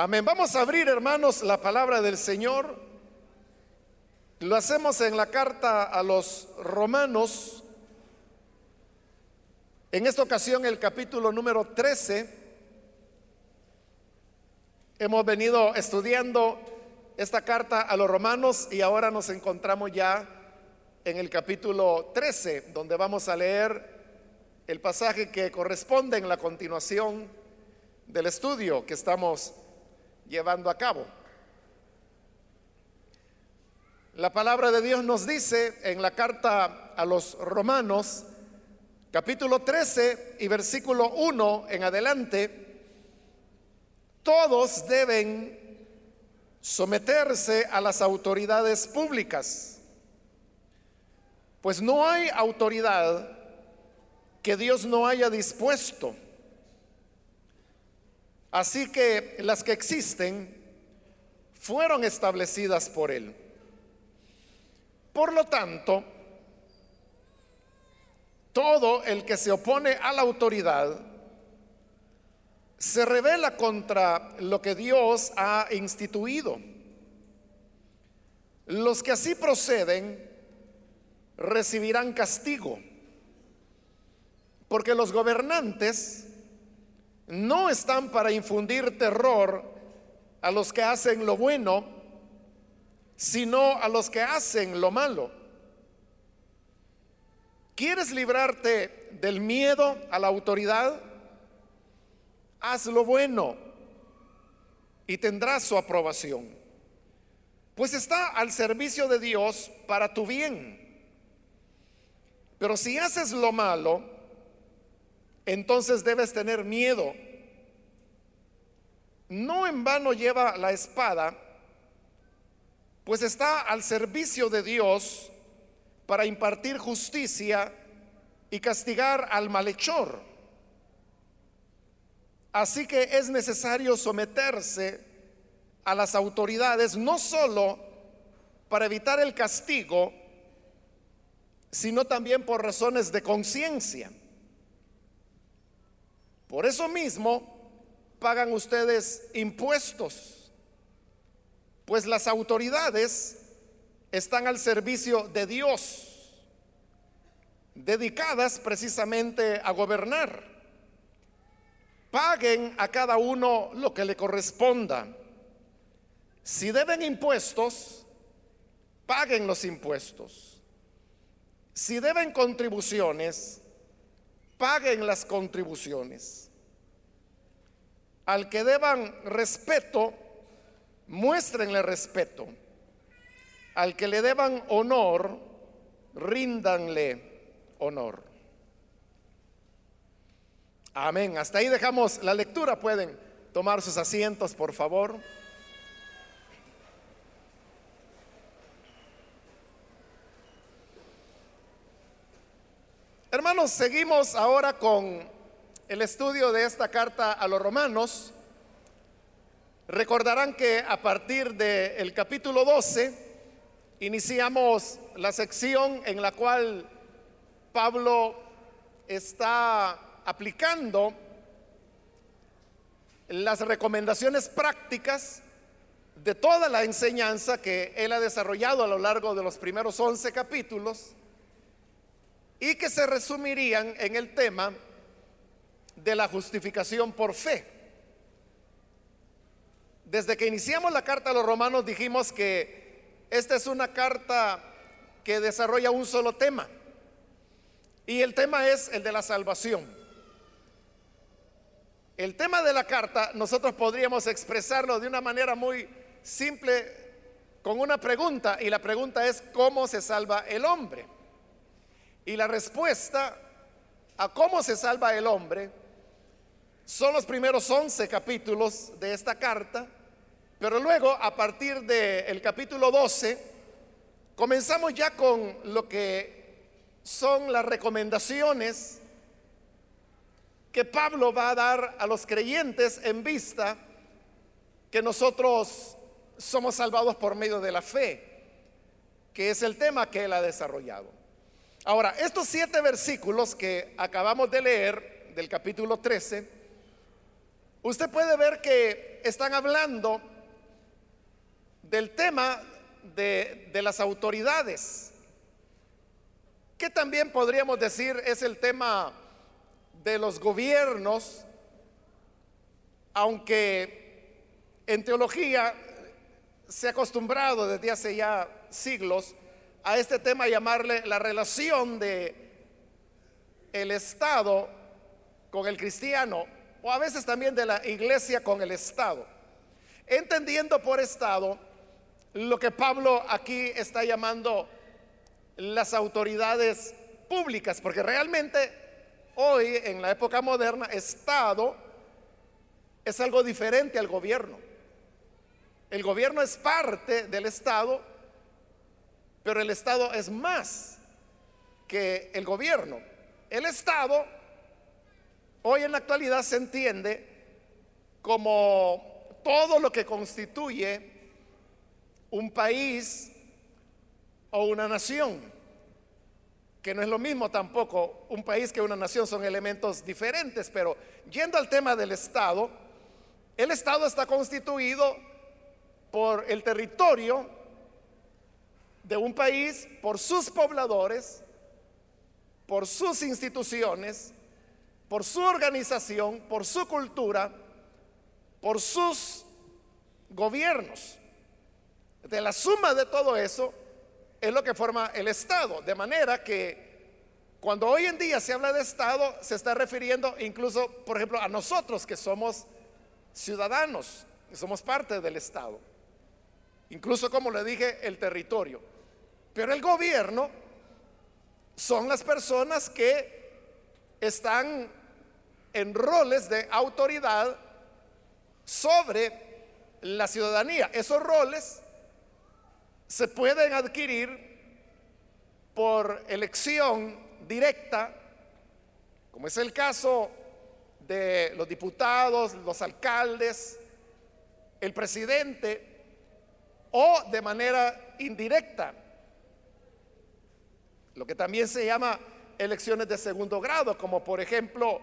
Amén. Vamos a abrir, hermanos, la palabra del Señor. Lo hacemos en la carta a los romanos. En esta ocasión el capítulo número 13. Hemos venido estudiando esta carta a los romanos y ahora nos encontramos ya en el capítulo 13, donde vamos a leer el pasaje que corresponde en la continuación del estudio que estamos llevando a cabo. La palabra de Dios nos dice en la carta a los romanos, capítulo 13 y versículo 1 en adelante, todos deben someterse a las autoridades públicas, pues no hay autoridad que Dios no haya dispuesto Así que las que existen fueron establecidas por Él. Por lo tanto, todo el que se opone a la autoridad se revela contra lo que Dios ha instituido. Los que así proceden recibirán castigo, porque los gobernantes no están para infundir terror a los que hacen lo bueno, sino a los que hacen lo malo. ¿Quieres librarte del miedo a la autoridad? Haz lo bueno y tendrás su aprobación. Pues está al servicio de Dios para tu bien. Pero si haces lo malo, entonces debes tener miedo. No en vano lleva la espada, pues está al servicio de Dios para impartir justicia y castigar al malhechor. Así que es necesario someterse a las autoridades no solo para evitar el castigo, sino también por razones de conciencia. Por eso mismo pagan ustedes impuestos, pues las autoridades están al servicio de Dios, dedicadas precisamente a gobernar. Paguen a cada uno lo que le corresponda. Si deben impuestos, paguen los impuestos. Si deben contribuciones, paguen las contribuciones. Al que deban respeto, muéstrenle respeto. Al que le deban honor, ríndanle honor. Amén. Hasta ahí dejamos la lectura. Pueden tomar sus asientos, por favor. Hermanos, seguimos ahora con el estudio de esta carta a los romanos. Recordarán que a partir del capítulo 12 iniciamos la sección en la cual Pablo está aplicando las recomendaciones prácticas de toda la enseñanza que él ha desarrollado a lo largo de los primeros 11 capítulos y que se resumirían en el tema de la justificación por fe. Desde que iniciamos la carta a los romanos dijimos que esta es una carta que desarrolla un solo tema. Y el tema es el de la salvación. El tema de la carta nosotros podríamos expresarlo de una manera muy simple con una pregunta y la pregunta es ¿cómo se salva el hombre? Y la respuesta a cómo se salva el hombre son los primeros 11 capítulos de esta carta, pero luego a partir del capítulo 12 comenzamos ya con lo que son las recomendaciones que Pablo va a dar a los creyentes en vista que nosotros somos salvados por medio de la fe, que es el tema que él ha desarrollado. Ahora, estos siete versículos que acabamos de leer del capítulo 13, usted puede ver que están hablando del tema de, de las autoridades, que también podríamos decir es el tema de los gobiernos, aunque en teología se ha acostumbrado desde hace ya siglos a este tema llamarle la relación de el Estado con el cristiano o a veces también de la iglesia con el Estado. Entendiendo por Estado lo que Pablo aquí está llamando las autoridades públicas, porque realmente hoy en la época moderna Estado es algo diferente al gobierno. El gobierno es parte del Estado, pero el Estado es más que el gobierno. El Estado hoy en la actualidad se entiende como todo lo que constituye un país o una nación, que no es lo mismo tampoco un país que una nación, son elementos diferentes, pero yendo al tema del Estado, el Estado está constituido por el territorio de un país, por sus pobladores, por sus instituciones, por su organización, por su cultura, por sus gobiernos. De la suma de todo eso es lo que forma el Estado. De manera que cuando hoy en día se habla de Estado, se está refiriendo incluso, por ejemplo, a nosotros que somos ciudadanos, que somos parte del Estado. Incluso, como le dije, el territorio. Pero el gobierno son las personas que están en roles de autoridad sobre la ciudadanía. Esos roles se pueden adquirir por elección directa, como es el caso de los diputados, los alcaldes, el presidente, o de manera indirecta, lo que también se llama elecciones de segundo grado, como por ejemplo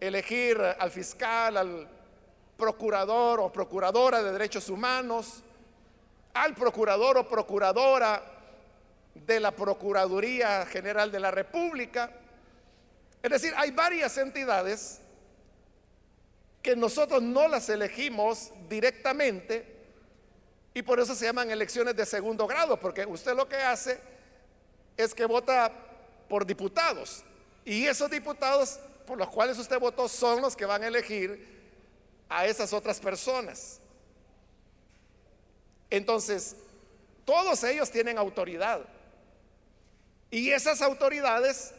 elegir al fiscal, al procurador o procuradora de derechos humanos, al procurador o procuradora de la Procuraduría General de la República. Es decir, hay varias entidades que nosotros no las elegimos directamente y por eso se llaman elecciones de segundo grado, porque usted lo que hace es que vota por diputados y esos diputados por los cuales usted votó son los que van a elegir a esas otras personas. Entonces, todos ellos tienen autoridad. Y esas autoridades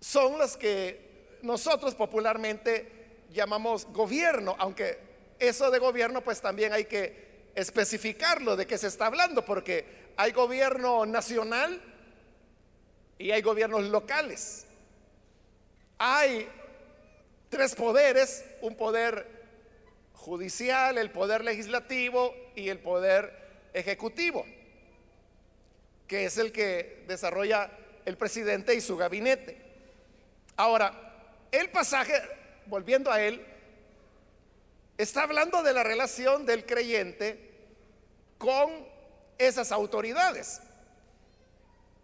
son las que nosotros popularmente llamamos gobierno, aunque eso de gobierno pues también hay que especificarlo de qué se está hablando, porque hay gobierno nacional y hay gobiernos locales hay tres poderes, un poder judicial, el poder legislativo y el poder ejecutivo, que es el que desarrolla el presidente y su gabinete. Ahora, el pasaje, volviendo a él, está hablando de la relación del creyente con esas autoridades.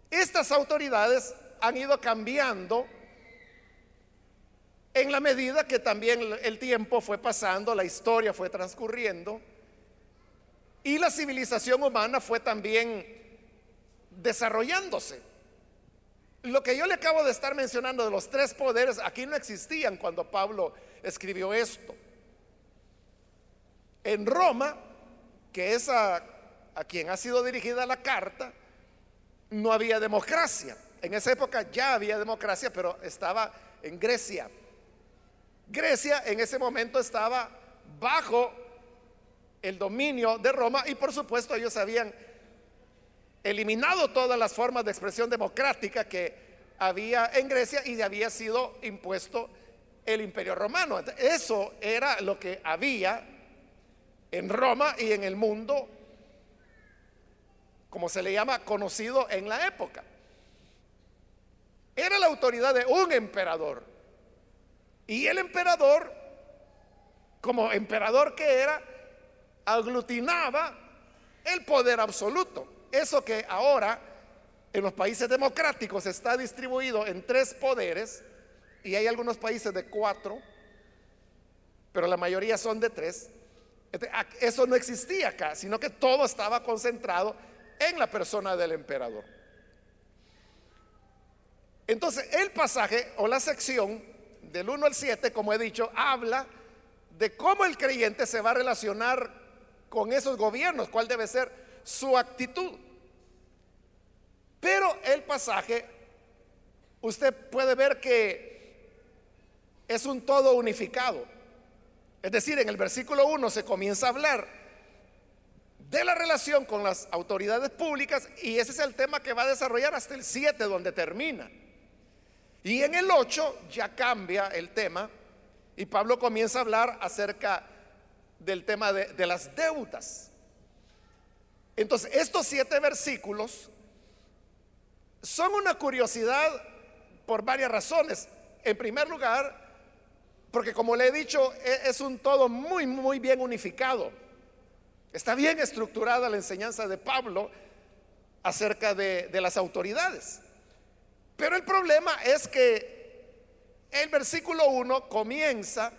Estas autoridades han ido cambiando en la medida que también el tiempo fue pasando, la historia fue transcurriendo y la civilización humana fue también desarrollándose. Lo que yo le acabo de estar mencionando de los tres poderes, aquí no existían cuando Pablo escribió esto. En Roma, que es a, a quien ha sido dirigida la carta, no había democracia. En esa época ya había democracia, pero estaba en Grecia. Grecia en ese momento estaba bajo el dominio de Roma y por supuesto ellos habían eliminado todas las formas de expresión democrática que había en Grecia y había sido impuesto el imperio romano. Eso era lo que había en Roma y en el mundo, como se le llama, conocido en la época. Era la autoridad de un emperador. Y el emperador como emperador que era, aglutinaba el poder absoluto. Eso que ahora en los países democráticos está distribuido en tres poderes, y hay algunos países de cuatro, pero la mayoría son de tres. Este, eso no existía acá, sino que todo estaba concentrado en la persona del emperador. Entonces, el pasaje o la sección del 1 al 7, como he dicho, habla de cómo el creyente se va a relacionar con esos gobiernos, cuál debe ser su actitud. Pero el pasaje, usted puede ver que es un todo unificado. Es decir, en el versículo 1 se comienza a hablar de la relación con las autoridades públicas y ese es el tema que va a desarrollar hasta el 7 donde termina. Y en el 8 ya cambia el tema y Pablo comienza a hablar acerca del tema de, las deudas. Entonces, estos siete versículos son una curiosidad por varias razones. En primer lugar, porque como le he dicho, e, es un todo muy, muy bien unificado. Está bien estructurada la enseñanza de Pablo acerca de, las autoridades. Pero el problema es que el versículo 1 comienza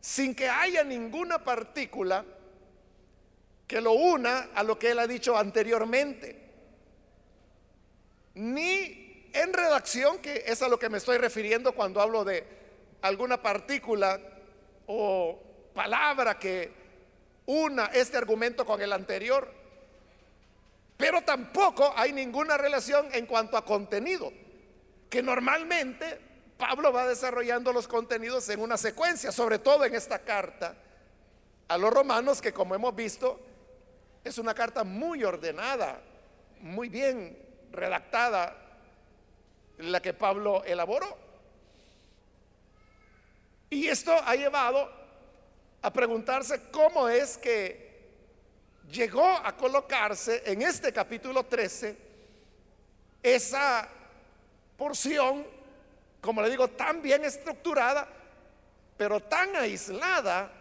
sin que haya ninguna partícula que lo una a lo que él ha dicho anteriormente. Ni en redacción, que es a lo que me estoy refiriendo cuando hablo de alguna partícula o palabra que una este argumento con el anterior. Pero tampoco hay ninguna relación en cuanto a contenido, que normalmente Pablo va desarrollando los contenidos en una secuencia, sobre todo en esta carta a los romanos, que como hemos visto, es una carta muy ordenada, muy bien redactada, la que Pablo elaboró. Y esto ha llevado a preguntarse cómo es que llegó a colocarse en este capítulo 13 esa porción como le digo, tan bien estructurada, pero tan aislada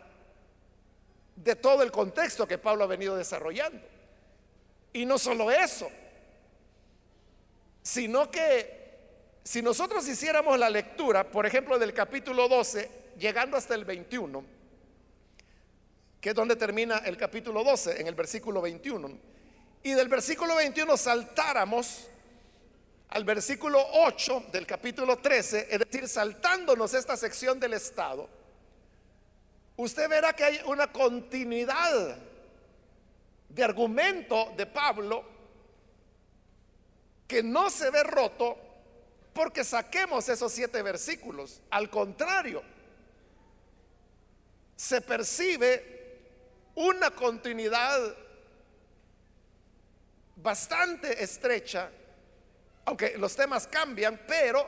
de todo el contexto que Pablo ha venido desarrollando. Y no solo eso, sino que si nosotros hiciéramos la lectura, por ejemplo, del capítulo 12, llegando hasta el 21, que es donde termina el capítulo 12, en el versículo 21, y del versículo 21 saltáramos al versículo 8 del capítulo 13, es decir, saltándonos esta sección del Estado, usted verá que hay una continuidad de argumento de Pablo que no se ve roto porque saquemos esos siete versículos. Al contrario, se percibe una continuidad bastante estrecha aunque los temas cambian, pero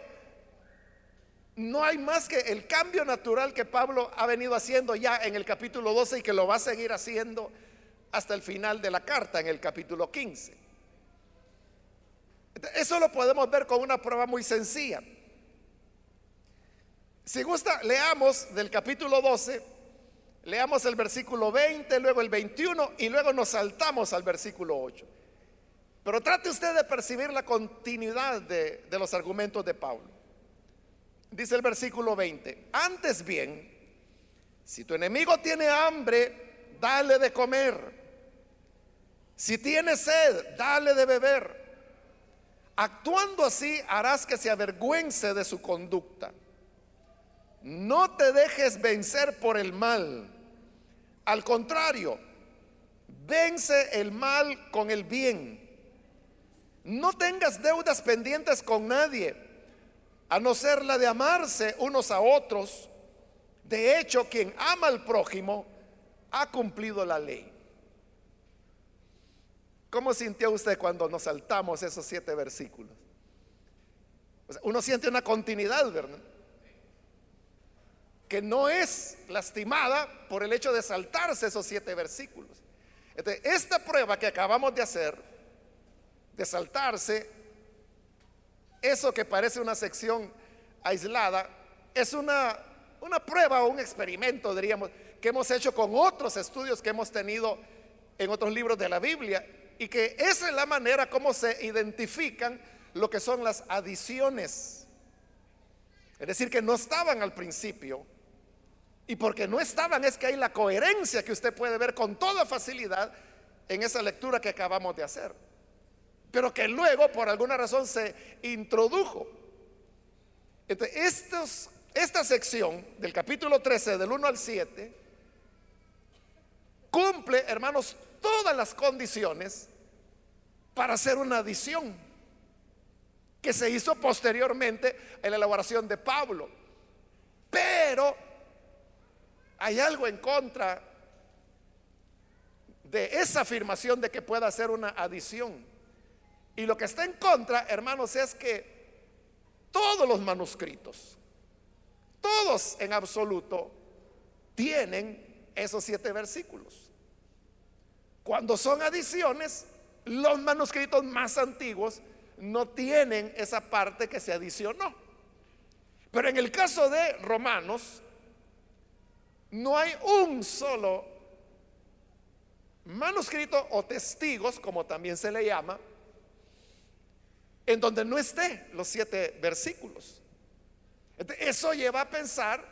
no hay más que el cambio natural que Pablo ha venido haciendo ya en el capítulo 12 y que lo va a seguir haciendo hasta el final de la carta, en el capítulo 15. Eso lo podemos ver con una prueba muy sencilla. Si gusta, leamos del capítulo 12, leamos el versículo 20, luego el 21 y luego nos saltamos al versículo 8. Pero trate usted de percibir la continuidad de, los argumentos de Pablo. Dice el versículo 20, antes bien, si tu enemigo tiene hambre, dale de comer. Si tiene sed, dale de beber. Actuando así harás que se avergüence de su conducta. No te dejes vencer por el mal. Al contrario, vence el mal con el bien no tengas deudas pendientes con nadie, a no ser la de amarse unos a otros. De hecho, quien ama al prójimo ha cumplido la ley. ¿Cómo sintió usted cuando nos saltamos esos siete versículos? uno siente una continuidad, ¿verdad? Que no es lastimada por el hecho de saltarse esos siete versículos. esta prueba que acabamos de hacer de saltarse, eso que parece una sección aislada, es una, una prueba o un experimento, diríamos, que hemos hecho con otros estudios que hemos tenido en otros libros de la Biblia y que esa es la manera como se identifican lo que son las adiciones. Es decir, que no estaban al principio. Y porque no estaban es que hay la coherencia que usted puede ver con toda facilidad en esa lectura que acabamos de hacer. Pero que luego por alguna razón se introdujo. Entonces, esta sección del capítulo 13, del 1 al 7, cumple, hermanos, todas las condiciones para hacer una adición que se hizo posteriormente en la elaboración de Pablo. Pero hay algo en contra de esa afirmación de que pueda hacer una adición. Y lo que está en contra, hermanos, es que todos los manuscritos, todos en absoluto, tienen esos siete versículos. Cuando son adiciones, los manuscritos más antiguos no tienen esa parte que se adicionó. Pero en el caso de Romanos, no hay un solo manuscrito o testigos, como también se le llama, en donde no esté los siete versículos. Eso lleva a pensar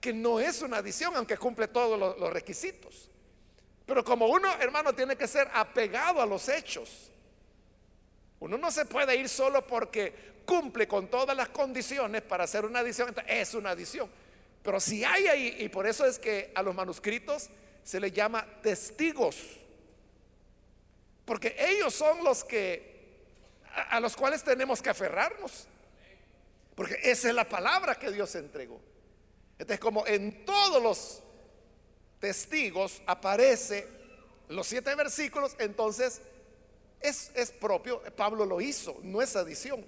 que no es una adición, aunque cumple todos los, requisitos. Pero como uno, hermano, tiene que ser apegado a los hechos. Uno no se puede ir solo porque cumple con todas las condiciones para hacer una adición. es una adición. Pero si hay ahí, y por eso es que a los manuscritos se les llama testigos. Porque ellos son los que a, los cuales tenemos que aferrarnos. Porque esa es la palabra que Dios entregó. Entonces, como en todos los testigos aparece los siete versículos, entonces es, es propio, Pablo lo hizo, no es adición.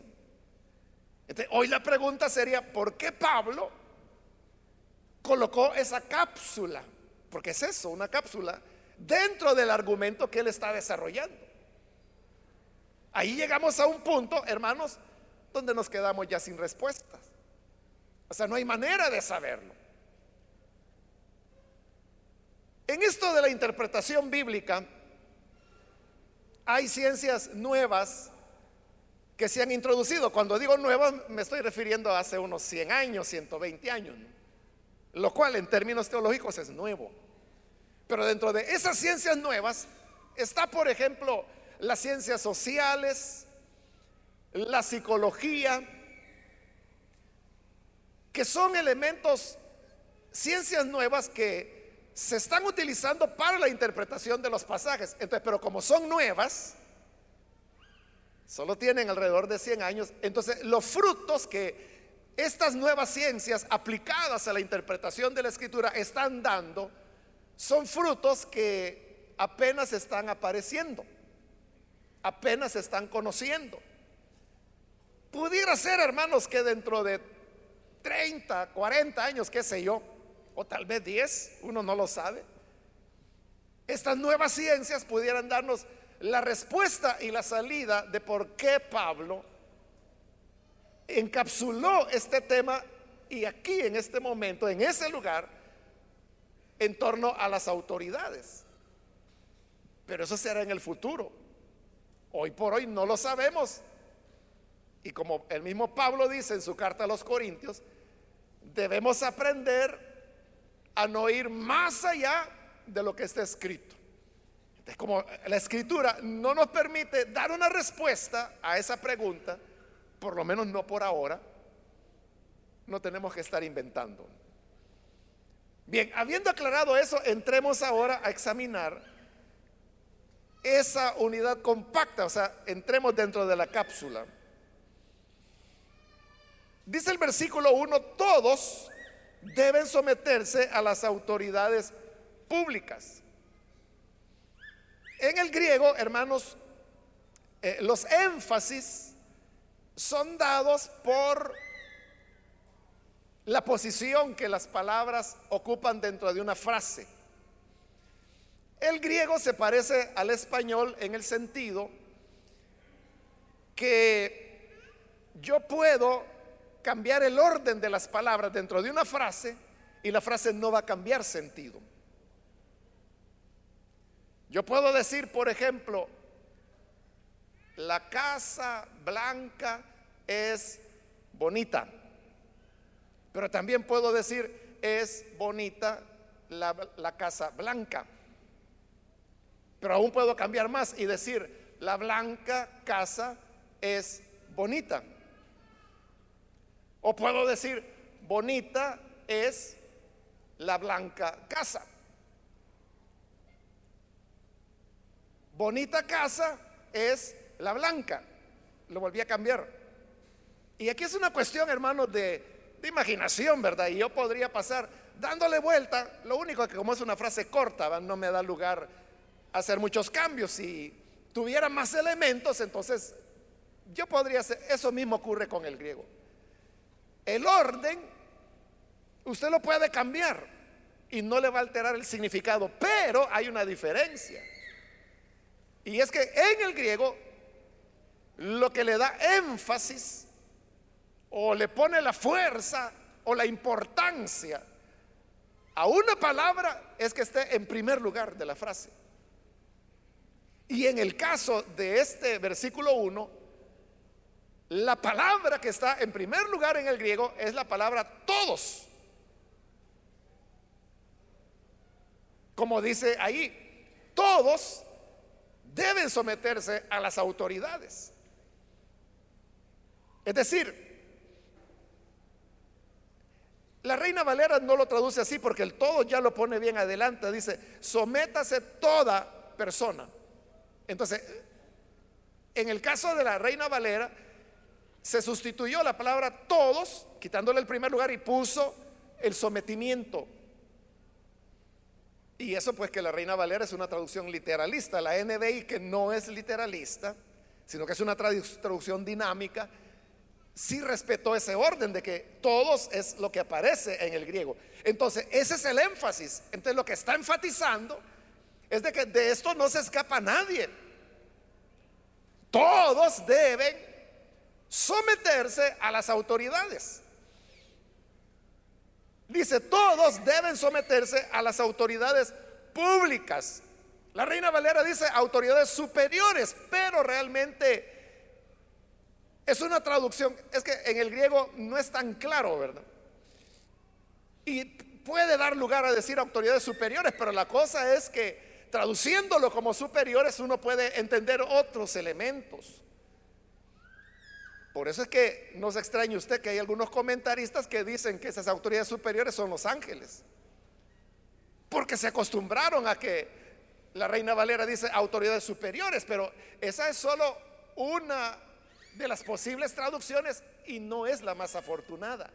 Hoy la pregunta sería, ¿por qué Pablo colocó esa cápsula? Porque es eso, una cápsula, dentro del argumento que él está desarrollando. Ahí llegamos a un punto, hermanos, donde nos quedamos ya sin respuestas. O sea, no hay manera de saberlo. En esto de la interpretación bíblica, hay ciencias nuevas que se han introducido. Cuando digo nuevas, me estoy refiriendo a hace unos 100 años, 120 años, lo cual en términos teológicos es nuevo. Pero dentro de esas ciencias nuevas está, por ejemplo, las ciencias sociales, la psicología, que son elementos, ciencias nuevas que se están utilizando para la interpretación de los pasajes. Entonces, pero como son nuevas, solo tienen alrededor de 100 años, entonces los frutos que estas nuevas ciencias aplicadas a la interpretación de la escritura están dando son frutos que apenas están apareciendo apenas están conociendo. Pudiera ser, hermanos, que dentro de 30, 40 años, qué sé yo, o tal vez 10, uno no lo sabe, estas nuevas ciencias pudieran darnos la respuesta y la salida de por qué Pablo encapsuló este tema y aquí en este momento, en ese lugar, en torno a las autoridades. Pero eso será en el futuro. Hoy por hoy no lo sabemos. Y como el mismo Pablo dice en su carta a los Corintios, debemos aprender a no ir más allá de lo que está escrito. Es como la escritura no nos permite dar una respuesta a esa pregunta, por lo menos no por ahora, no tenemos que estar inventando. Bien, habiendo aclarado eso, entremos ahora a examinar esa unidad compacta, o sea, entremos dentro de la cápsula. Dice el versículo 1, todos deben someterse a las autoridades públicas. En el griego, hermanos, eh, los énfasis son dados por la posición que las palabras ocupan dentro de una frase. El griego se parece al español en el sentido que yo puedo cambiar el orden de las palabras dentro de una frase y la frase no va a cambiar sentido. Yo puedo decir, por ejemplo, la casa blanca es bonita, pero también puedo decir, es bonita la, la casa blanca. Pero aún puedo cambiar más y decir, la blanca casa es bonita. O puedo decir, bonita es la blanca casa. Bonita casa es la blanca. Lo volví a cambiar. Y aquí es una cuestión, hermanos, de, imaginación, ¿verdad? Y yo podría pasar dándole vuelta. Lo único que como es una frase corta, no me da lugar a hacer muchos cambios. Si tuviera más elementos, entonces yo podría hacer, eso mismo ocurre con el griego. El orden, usted lo puede cambiar y no le va a alterar el significado, pero hay una diferencia. Y es que en el griego lo que le da énfasis o le pone la fuerza o la importancia a una palabra es que esté en primer lugar de la frase. Y en el caso de este versículo 1, la palabra que está en primer lugar en el griego es la palabra todos. Como dice ahí, todos deben someterse a las autoridades. Es decir, la reina Valera no lo traduce así porque el todo ya lo pone bien adelante. Dice, sométase toda persona. Entonces, en el caso de la reina Valera, se sustituyó la palabra todos, quitándole el primer lugar y puso el sometimiento. Y eso pues que la Reina Valera es una traducción literalista, la NBI que no es literalista, sino que es una traducción dinámica, sí respetó ese orden de que todos es lo que aparece en el griego. Entonces, ese es el énfasis. Entonces, lo que está enfatizando es de que de esto no se escapa nadie. Todos deben someterse a las autoridades. Dice, todos deben someterse a las autoridades públicas. La reina Valera dice autoridades superiores, pero realmente es una traducción, es que en el griego no es tan claro, ¿verdad? Y puede dar lugar a decir autoridades superiores, pero la cosa es que traduciéndolo como superiores uno puede entender otros elementos. Por eso es que no se extrañe usted que hay algunos comentaristas que dicen que esas autoridades superiores son los ángeles. Porque se acostumbraron a que la reina Valera dice autoridades superiores, pero esa es solo una de las posibles traducciones y no es la más afortunada.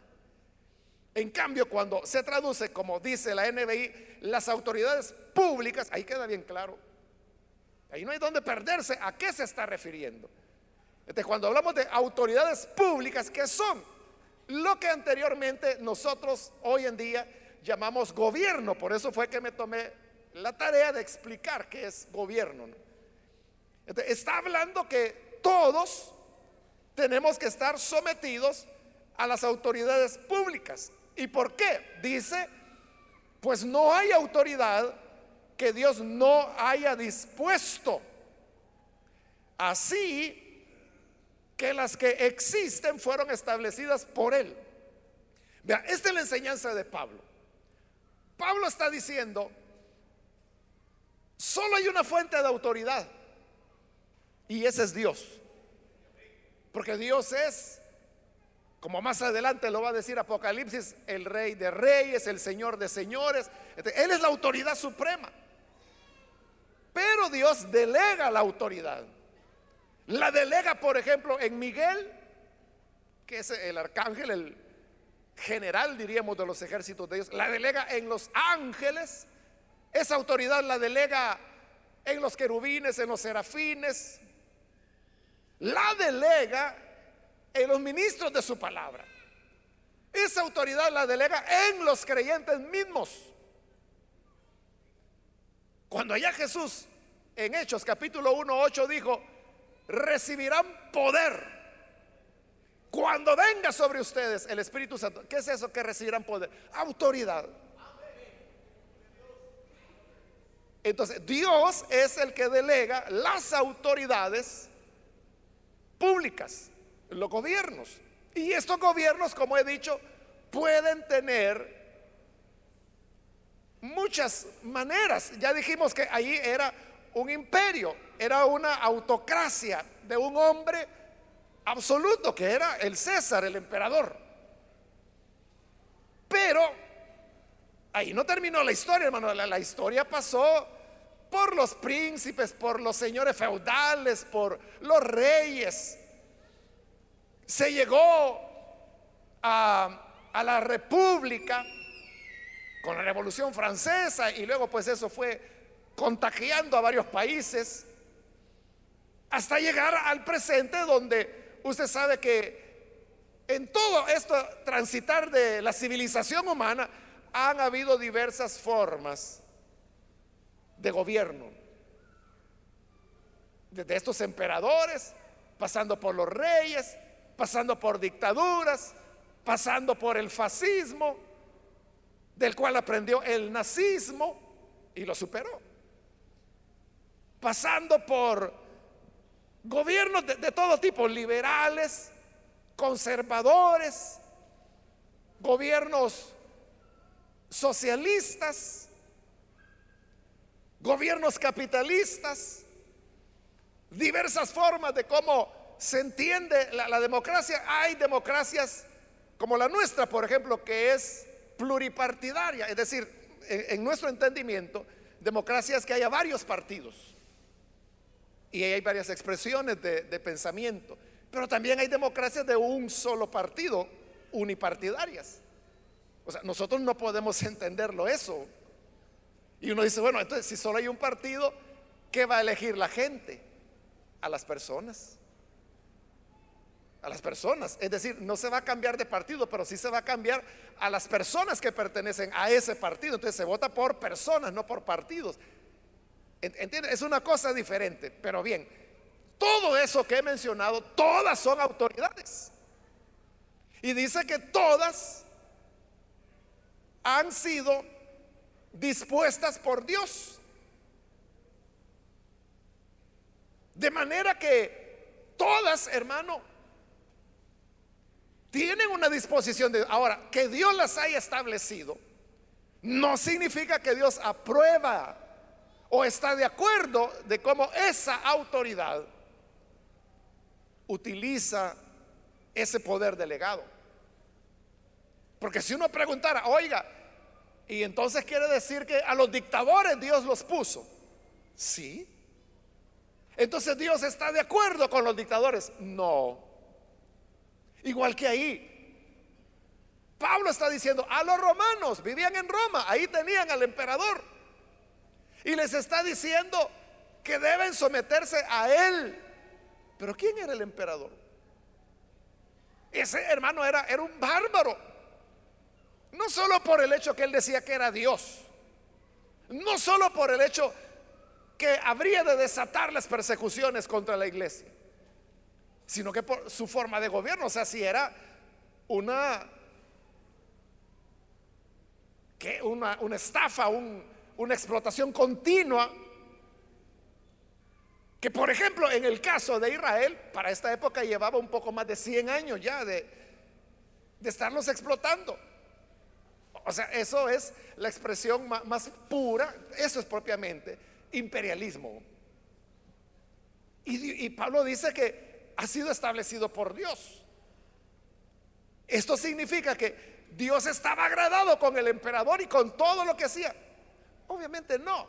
En cambio, cuando se traduce como dice la NBI, las autoridades públicas, ahí queda bien claro. Ahí no hay donde perderse. ¿A qué se está refiriendo? Entonces, cuando hablamos de autoridades públicas, ¿qué son? Lo que anteriormente nosotros hoy en día llamamos gobierno. Por eso fue que me tomé la tarea de explicar qué es gobierno. está hablando que todos tenemos que estar sometidos a las autoridades públicas. ¿Y por qué? Dice, pues no hay autoridad que Dios no haya dispuesto. Así que las que existen fueron establecidas por Él. Vea, esta es la enseñanza de Pablo. Pablo está diciendo, solo hay una fuente de autoridad y ese es Dios. Porque Dios es, como más adelante lo va a decir Apocalipsis, el rey de reyes, el señor de señores. Él es la autoridad suprema. Pero Dios delega la autoridad. La delega, por ejemplo, en Miguel, que es el arcángel, el general, diríamos, de los ejércitos de Dios. La delega en los ángeles. Esa autoridad la delega en los querubines, en los serafines. La delega en los ministros de su palabra. Esa autoridad la delega en los creyentes mismos. Cuando allá Jesús en Hechos capítulo 1, 8 dijo, recibirán poder cuando venga sobre ustedes el Espíritu Santo. ¿Qué es eso que recibirán poder? Autoridad. Entonces, Dios es el que delega las autoridades públicas, los gobiernos. Y estos gobiernos, como he dicho, pueden tener muchas maneras. Ya dijimos que ahí era un imperio, era una autocracia de un hombre absoluto que era el César, el emperador. Pero ahí no terminó la historia, hermano. La, la, historia pasó por los príncipes, por los señores feudales, por los reyes. Se llegó a, la república con la Revolución Francesa y luego pues eso fue contagiando a varios países hasta llegar al presente donde usted sabe que en todo esto transitar de la civilización humana han habido diversas formas de gobierno. Desde estos emperadores, pasando por los reyes, pasando por dictaduras, pasando por el fascismo, del cual aprendió el nazismo y lo superó. Pasando por gobiernos de, todo tipo, liberales, conservadores, gobiernos socialistas, gobiernos capitalistas, diversas formas de cómo se entiende la, democracia. Hay democracias como la nuestra, por ejemplo, que es pluripartidaria, es decir, en, en nuestro entendimiento, democracia es que haya varios partidos y hay varias expresiones de, de pensamiento, pero también hay democracias de un solo partido, unipartidarias. O sea, nosotros no podemos entenderlo eso. Y uno dice, bueno, entonces si solo hay un partido, ¿qué va a elegir la gente? A las personas a las personas. Es decir, no se va a cambiar de partido, pero sí se va a cambiar a las personas que pertenecen a ese partido. Entonces se vota por personas, no por partidos. ¿Entiendes? Es una cosa diferente. Pero bien, todo eso que he mencionado, todas son autoridades. Y dice que todas han sido dispuestas por Dios. De manera que todas, hermano, tienen una disposición de... Ahora, que Dios las haya establecido, no significa que Dios aprueba o está de acuerdo de cómo esa autoridad utiliza ese poder delegado. Porque si uno preguntara, oiga, y entonces quiere decir que a los dictadores Dios los puso. Sí. Entonces Dios está de acuerdo con los dictadores. No. Igual que ahí. Pablo está diciendo, a los romanos vivían en Roma, ahí tenían al emperador. Y les está diciendo que deben someterse a él. Pero ¿quién era el emperador? Ese hermano era, era un bárbaro. No solo por el hecho que él decía que era Dios. No solo por el hecho que habría de desatar las persecuciones contra la iglesia sino que por su forma de gobierno, o sea, si era una, que una, estafa, un, una explotación continua, que por ejemplo en el caso de Israel, para esta época llevaba un poco más de 100 años ya de, de estarlos explotando. O sea, eso es la expresión más, pura, eso es propiamente imperialismo. Y, y Pablo dice que ha sido establecido por Dios. Esto significa que Dios estaba agradado con el emperador y con todo lo que hacía. Obviamente no.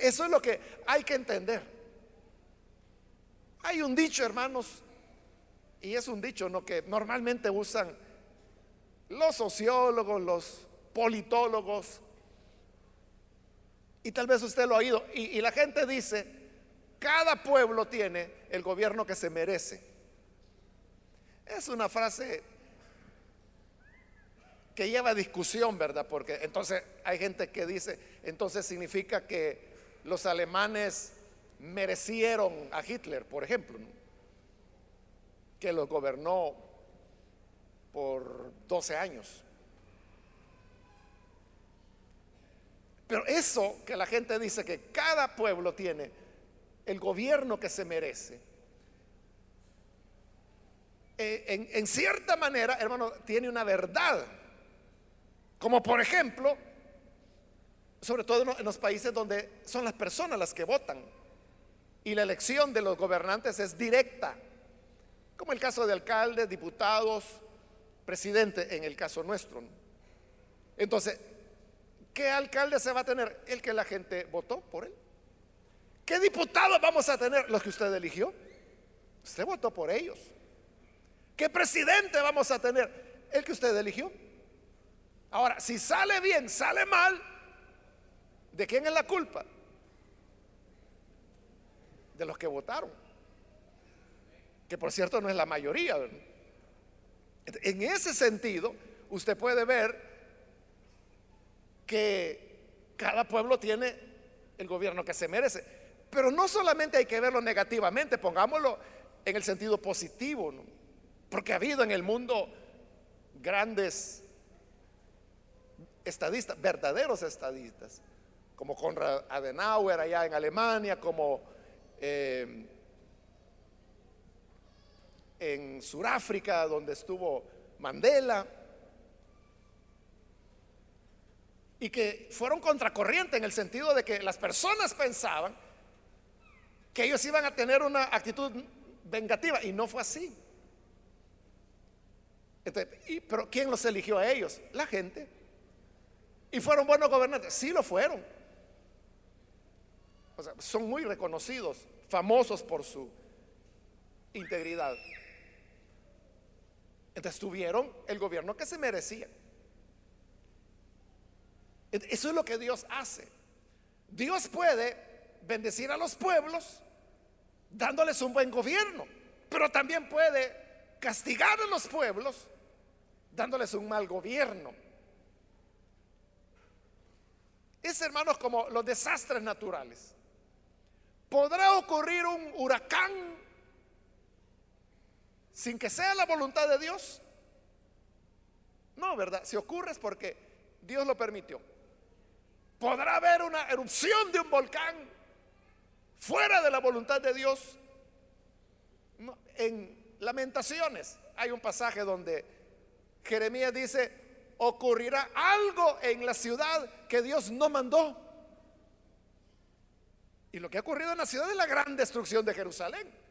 Eso es lo que hay que entender. Hay un dicho, hermanos, y es un dicho ¿no? que normalmente usan los sociólogos, los politólogos, y tal vez usted lo ha oído, y, la gente dice, cada pueblo tiene el gobierno que se merece. Es una frase que lleva discusión, ¿verdad? Porque entonces hay gente que dice, entonces significa que los alemanes merecieron a Hitler, por ejemplo, que los gobernó por 12 años. Pero eso que la gente dice que cada pueblo tiene el gobierno que se merece, eh, en, cierta manera, hermano, tiene una verdad. Como por ejemplo, sobre todo en los países donde son las personas las que votan y la elección de los gobernantes es directa, como el caso de alcaldes, diputados, presidente en el caso nuestro. Entonces, ¿qué alcalde se va a tener? El que la gente votó por él. ¿Qué diputados vamos a tener? Los que usted eligió. Usted votó por ellos. ¿Qué presidente vamos a tener? El que usted eligió. Ahora, si sale bien, sale mal, ¿de quién es la culpa? De los que votaron. Que por cierto no es la mayoría. En ese sentido, usted puede ver que cada pueblo tiene el gobierno que se merece. Pero no solamente hay que verlo negativamente, pongámoslo en el sentido positivo. Porque ha habido en el mundo grandes estadistas, verdaderos estadistas, como Konrad Adenauer allá en Alemania, como eh, en Sudáfrica, donde estuvo Mandela, y que fueron contracorriente en el sentido de que las personas pensaban que ellos iban a tener una actitud vengativa, y no fue así pero ¿quién los eligió a ellos? La gente. ¿Y fueron buenos gobernantes? Sí lo fueron. O sea, son muy reconocidos, famosos por su integridad. Entonces tuvieron el gobierno que se merecía. Eso es lo que Dios hace. Dios puede bendecir a los pueblos dándoles un buen gobierno, pero también puede castigar a los pueblos dándoles un mal gobierno. Es, hermanos, como los desastres naturales. ¿Podrá ocurrir un huracán sin que sea la voluntad de Dios? No, ¿verdad? Si ocurre es porque Dios lo permitió. ¿Podrá haber una erupción de un volcán fuera de la voluntad de Dios? en Lamentaciones hay un pasaje donde Jeremías dice, ocurrirá algo en la ciudad que Dios no mandó. Y lo que ha ocurrido en la ciudad es la gran destrucción de Jerusalén.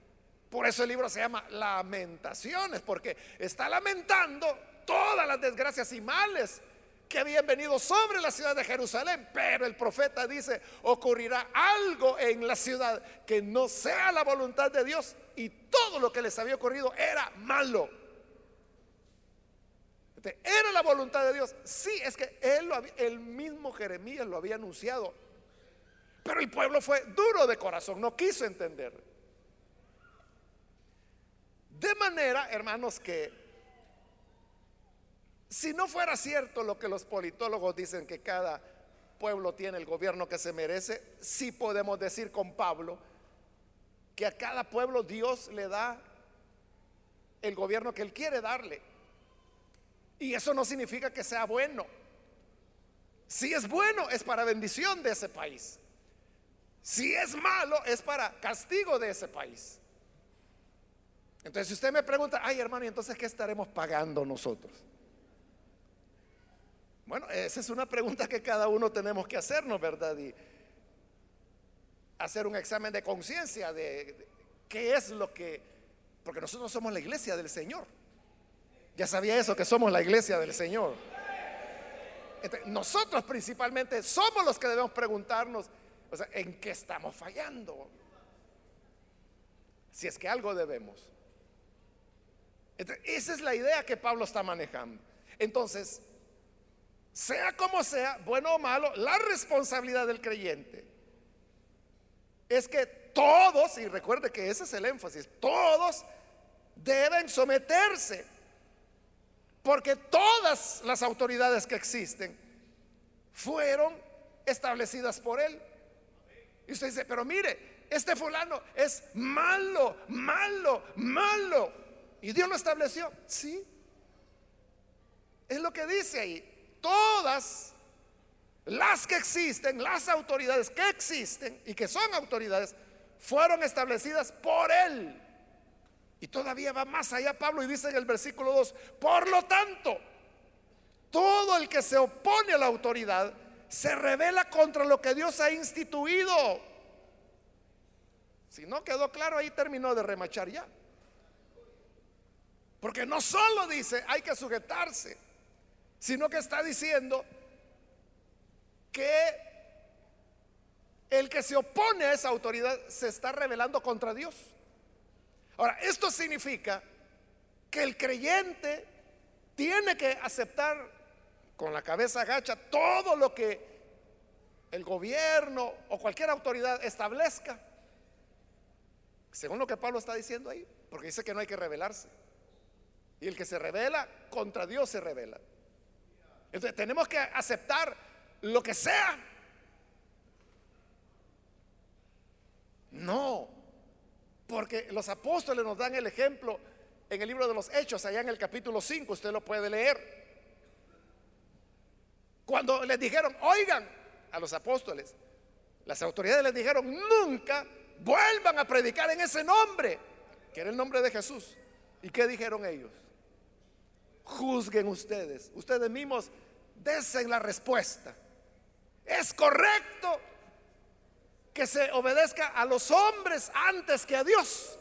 Por eso el libro se llama Lamentaciones, porque está lamentando todas las desgracias y males que habían venido sobre la ciudad de Jerusalén. Pero el profeta dice, ocurrirá algo en la ciudad que no sea la voluntad de Dios. Y todo lo que les había ocurrido era malo. ¿Era la voluntad de Dios? Sí, es que él el mismo Jeremías lo había anunciado. Pero el pueblo fue duro de corazón, no quiso entender. De manera, hermanos, que si no fuera cierto lo que los politólogos dicen que cada pueblo tiene el gobierno que se merece, sí podemos decir con Pablo que a cada pueblo Dios le da el gobierno que él quiere darle. Y eso no significa que sea bueno. Si es bueno, es para bendición de ese país. Si es malo, es para castigo de ese país. Entonces, si usted me pregunta, ay hermano, ¿y entonces qué estaremos pagando nosotros? Bueno, esa es una pregunta que cada uno tenemos que hacernos, ¿verdad? Y hacer un examen de conciencia de qué es lo que, porque nosotros somos la iglesia del Señor. Ya sabía eso, que somos la iglesia del Señor. nosotros principalmente somos los que debemos preguntarnos, o sea, ¿en qué estamos fallando? Si es que algo debemos. Esa es la idea que Pablo está manejando. Entonces, sea como sea, bueno o malo, la responsabilidad del creyente es que todos, y recuerde que ese es el énfasis, todos deben someterse porque todas las autoridades que existen fueron establecidas por él. Y usted dice, pero mire, este fulano es malo, malo, malo. ¿Y Dios lo estableció? Sí. Es lo que dice ahí. Todas las que existen, las autoridades que existen y que son autoridades, fueron establecidas por Él. Y todavía va más allá Pablo y dice en el versículo 2, por lo tanto, todo el que se opone a la autoridad se revela contra lo que Dios ha instituido. Si no quedó claro, ahí terminó de remachar ya. Porque no solo dice hay que sujetarse, sino que está diciendo que el que se opone a esa autoridad se está rebelando contra Dios. Ahora, esto significa que el creyente tiene que aceptar con la cabeza agacha todo lo que el gobierno o cualquier autoridad establezca, según lo que Pablo está diciendo ahí, porque dice que no hay que rebelarse. Y el que se revela contra Dios se revela. Entonces tenemos que aceptar lo que sea. No, porque los apóstoles nos dan el ejemplo en el libro de los Hechos, allá en el capítulo 5, usted lo puede leer. Cuando les dijeron, oigan a los apóstoles, las autoridades les dijeron, nunca vuelvan a predicar en ese nombre, que era el nombre de Jesús. ¿Y qué dijeron ellos? Juzguen ustedes, ustedes mismos desen la respuesta. Es correcto que se obedezca a los hombres antes que a Dios.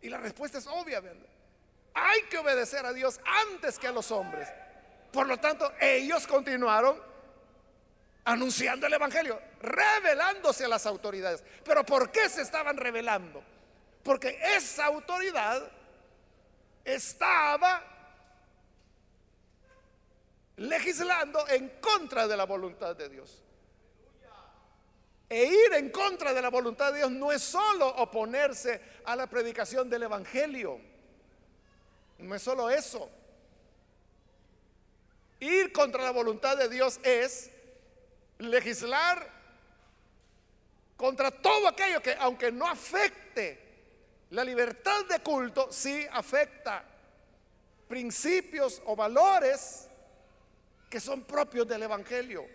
Y la respuesta es obvia. Hay que obedecer a Dios antes que a los hombres. Por lo tanto, ellos continuaron anunciando el Evangelio, revelándose a las autoridades. Pero ¿por qué se estaban revelando? Porque esa autoridad estaba legislando en contra de la voluntad de Dios. E ir en contra de la voluntad de Dios no es solo oponerse a la predicación del Evangelio. No es solo eso. Ir contra la voluntad de Dios es legislar contra todo aquello que, aunque no afecte la libertad de culto, sí afecta principios o valores que son propios del Evangelio.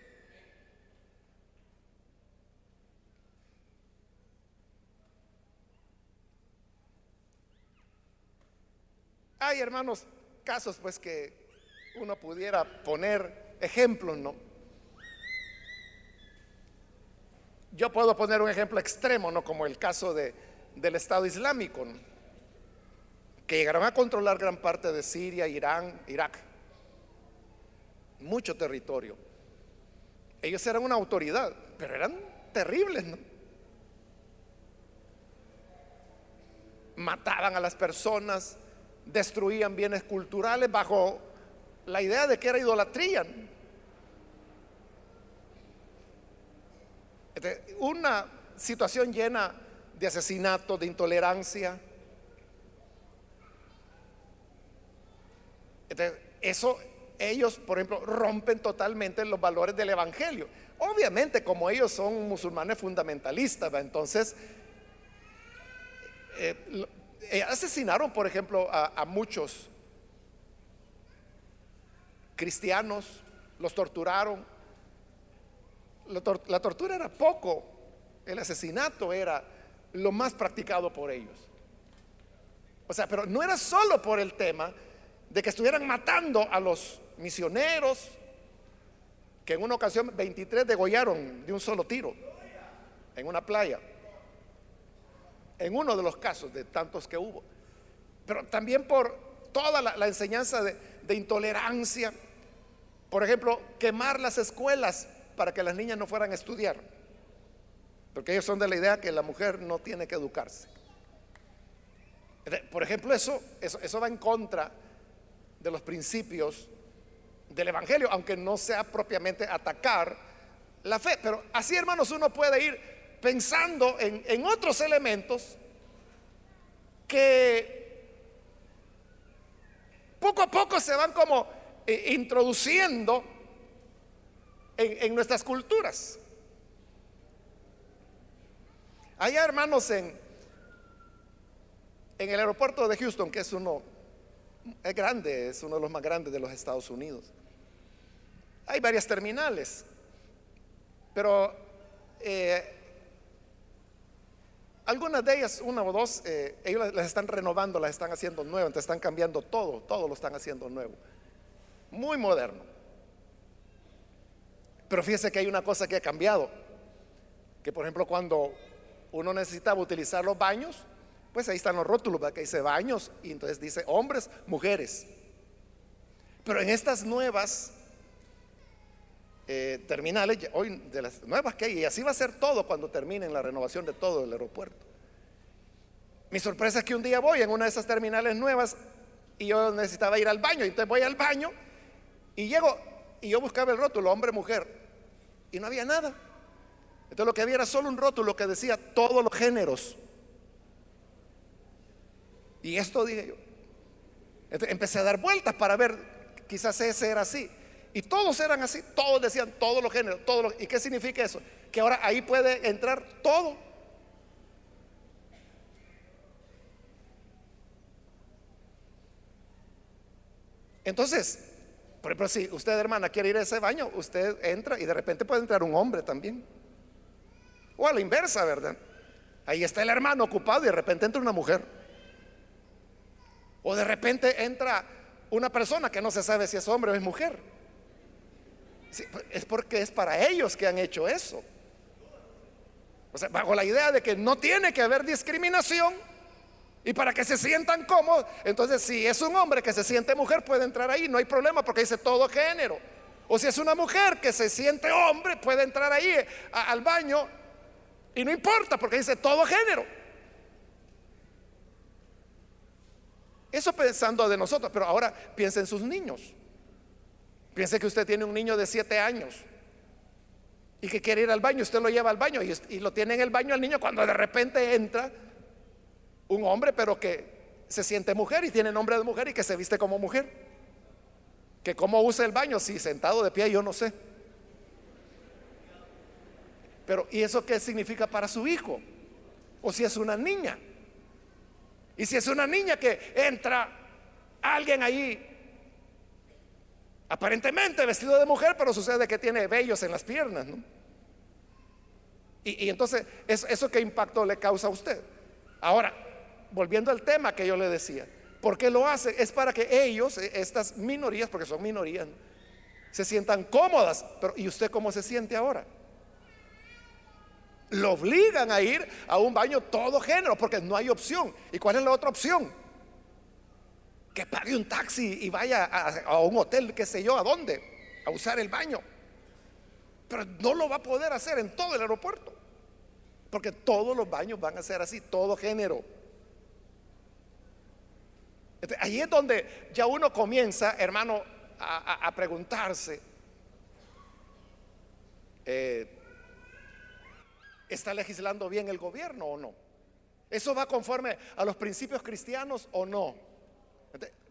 Hay, hermanos, casos pues que uno pudiera poner ejemplos, ¿no? Yo puedo poner un ejemplo extremo, ¿no? Como el caso de, del Estado Islámico, que llegaron a controlar gran parte de Siria, Irán, Irak, mucho territorio. Ellos eran una autoridad, pero eran terribles, ¿no? Mataban a las personas, destruían bienes culturales bajo la idea de que era idolatría. Una situación llena de asesinato, de intolerancia. Eso ellos, por ejemplo, rompen totalmente los valores del Evangelio. Obviamente, como ellos son musulmanes fundamentalistas, entonces eh, eh, asesinaron, por ejemplo, a, muchos cristianos, los torturaron. la tortura era poco, el asesinato era lo más practicado por ellos. O sea, pero no era solo por el tema de que estuvieran matando a los misioneros, que en una ocasión 23 degollaron de un solo tiro en una playa. En uno de los casos de tantos que hubo, pero también por toda la, enseñanza de, de intolerancia, por ejemplo, quemar las escuelas para que las niñas no fueran a estudiar, porque ellos son de la idea que la mujer no tiene que educarse. Por ejemplo, eso, eso, eso va en contra de los principios del Evangelio, aunque no sea propiamente atacar la fe. Pero así, hermanos, uno puede ir pensando en, otros elementos que poco a poco se van como eh, introduciendo en, nuestras culturas. Hay hermanos, en, en el aeropuerto de Houston, que es uno, es grande, es uno de los más grandes de los Estados Unidos. Hay varias terminales, pero eh, algunas de ellas, una o dos, eh, ellos las están renovando, las están haciendo nuevas, están cambiando todo, todo lo están haciendo nuevo. Muy moderno. Pero fíjese que hay una cosa que ha cambiado, que por ejemplo cuando uno necesitaba utilizar los baños, pues ahí están los rótulos, que dice baños, y entonces dice hombres, mujeres. Pero en estas nuevas eh, terminales, hoy de las nuevas que hay, y así va a ser todo cuando terminen la renovación de todo el aeropuerto. Mi sorpresa es que un día voy en una de esas terminales nuevas y yo necesitaba ir al baño, entonces voy al baño y llego y yo buscaba el rótulo hombre-mujer y no había nada. Entonces lo que había era solo un rótulo que decía todos los géneros. Y esto dije yo. empecé a dar vueltas para ver, quizás ese era así. Y todos eran así, todos decían todos los géneros, todos ¿Y qué significa eso? Que ahora ahí puede entrar todo. Entonces, por ejemplo, si usted hermana quiere ir a ese baño, usted entra y de repente puede entrar un hombre también. O a la inversa, ¿verdad? Ahí está el hermano ocupado y de repente entra una mujer. O de repente entra una persona que no se sabe si es hombre o es mujer. Es porque es para ellos que han hecho eso. O sea, bajo la idea de que no tiene que haber discriminación y para que se sientan cómodos, entonces si es un hombre que se siente mujer puede entrar ahí, no hay problema porque dice todo género. O si es una mujer que se siente hombre, puede entrar ahí al baño y no importa porque dice todo género. Eso pensando de nosotros, pero ahora piensa en sus niños. Piense que usted tiene un niño de 7 años y que quiere ir al baño, usted lo lleva al baño y, lo tiene en el baño al niño cuando de repente entra un hombre pero que se siente mujer y tiene nombre de mujer y que se viste como mujer. Que cómo usa el baño, si sentado de pie, yo no sé. Pero ¿y eso qué significa para su hijo? O si es una niña. Y si es una niña que entra alguien ahí Aparentemente vestido de mujer, pero sucede que tiene vellos en las piernas. Y, entonces, ¿eso, ¿eso qué impacto le causa a usted? Ahora, volviendo al tema que yo le decía, ¿por qué lo hace? Es para que ellos, eh, estas minorías, porque son minorías, se sientan cómodas. Pero ¿y usted cómo se siente ahora? Lo obligan a ir a un baño todo género, porque no hay opción. ¿Y cuál es la otra opción? que pague un taxi y vaya a, un hotel, qué sé yo, a dónde, a usar el baño. Pero no lo va a poder hacer en todo el aeropuerto, porque todos los baños van a ser así, todo género. ahí es donde ya uno comienza, hermano, a, preguntarse, eh, ¿está legislando bien el gobierno o no? ¿Eso va conforme a los principios cristianos o no?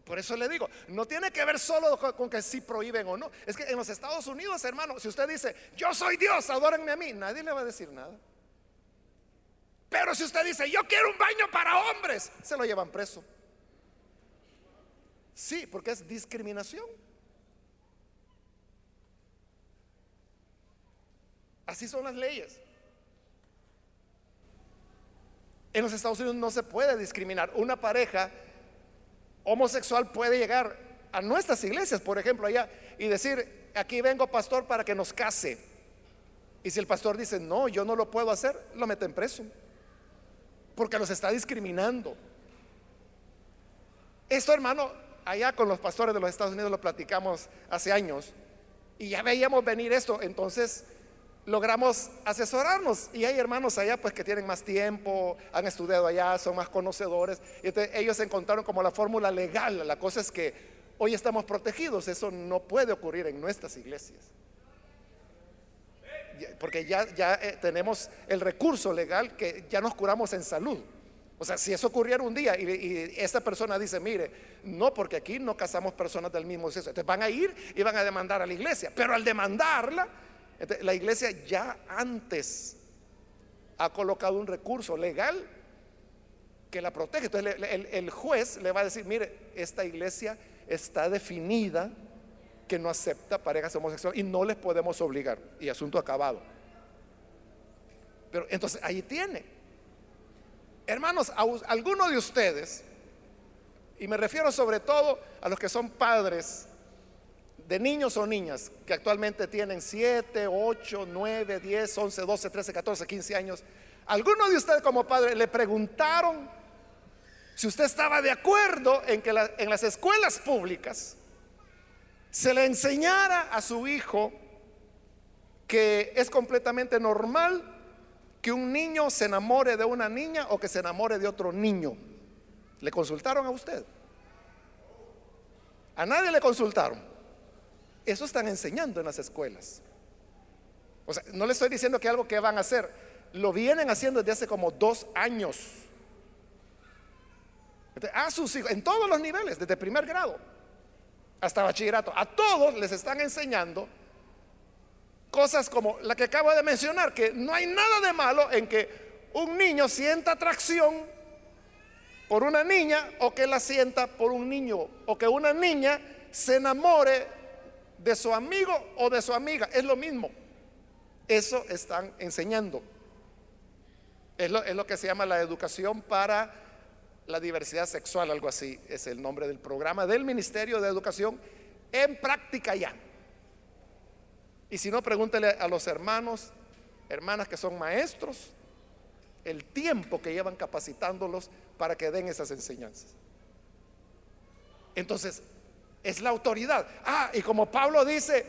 Por eso le digo, no tiene que ver solo con, que si prohíben o no. Es que en los Estados Unidos, hermano, si usted dice, yo soy Dios, adórenme a mí, nadie le va a decir nada. Pero si usted dice, yo quiero un baño para hombres, se lo llevan preso. Sí, porque es discriminación. Así son las leyes. En los Estados Unidos no se puede discriminar. Una pareja homosexual puede llegar a nuestras iglesias, por ejemplo, allá, y decir, aquí vengo pastor para que nos case. Y si el pastor dice, no, yo no lo puedo hacer, lo meten preso. Porque los está discriminando. Esto, hermano, allá con los pastores de los Estados Unidos lo platicamos hace años. Y ya veíamos venir esto. Entonces, logramos asesorarnos. Y hay hermanos allá pues que tienen más tiempo, han estudiado allá, son más conocedores. Y ellos encontraron como la fórmula legal. La cosa es que hoy estamos protegidos. Eso no puede ocurrir en nuestras iglesias. Porque ya, ya eh, tenemos el recurso legal que ya nos curamos en salud. O sea, si eso ocurriera un día y, y, esta persona dice, mire, no, porque aquí no casamos personas del mismo sexo, entonces van a ir y van a demandar a la iglesia. Pero al demandarla, la iglesia ya antes ha colocado un recurso legal que la protege. Entonces el, juez le va a decir, mire, esta iglesia está definida que no acepta parejas homosexuales y no les podemos obligar. Y asunto acabado. Pero entonces ahí tiene. Hermanos, a, algunos de ustedes, y me refiero sobre todo a los que son padres de niños o niñas que actualmente tienen 7, 8, 9, 10, 11, 12, 13, 14, 15 años, algunos de ustedes como padres le preguntaron si usted estaba de acuerdo en que en las escuelas públicas se le enseñara a su hijo que es completamente normal que un niño se enamore de una niña o que se enamore de otro niño. ¿Le consultaron a usted? A nadie le consultaron. Eso están enseñando en las escuelas. O sea, no le estoy diciendo que algo que van a hacer, lo vienen haciendo desde hace como dos años. A sus hijos, en todos los niveles, desde primer grado hasta bachillerato, a todos les están enseñando cosas como la que acabo de mencionar, que no hay nada de malo en que un niño sienta atracción por una niña o que la sienta por un niño, o que una niña se enamore de su amigo o de su amiga, es lo mismo. Eso están enseñando. Es lo, es lo que se llama la educación para la diversidad sexual, algo así es el nombre del programa del Ministerio de Educación en práctica ya. Y si no, pregúntele a los hermanos, hermanas que son maestros, el tiempo que llevan capacitándolos para que den esas enseñanzas. Entonces, es la autoridad. Ah, y como Pablo dice,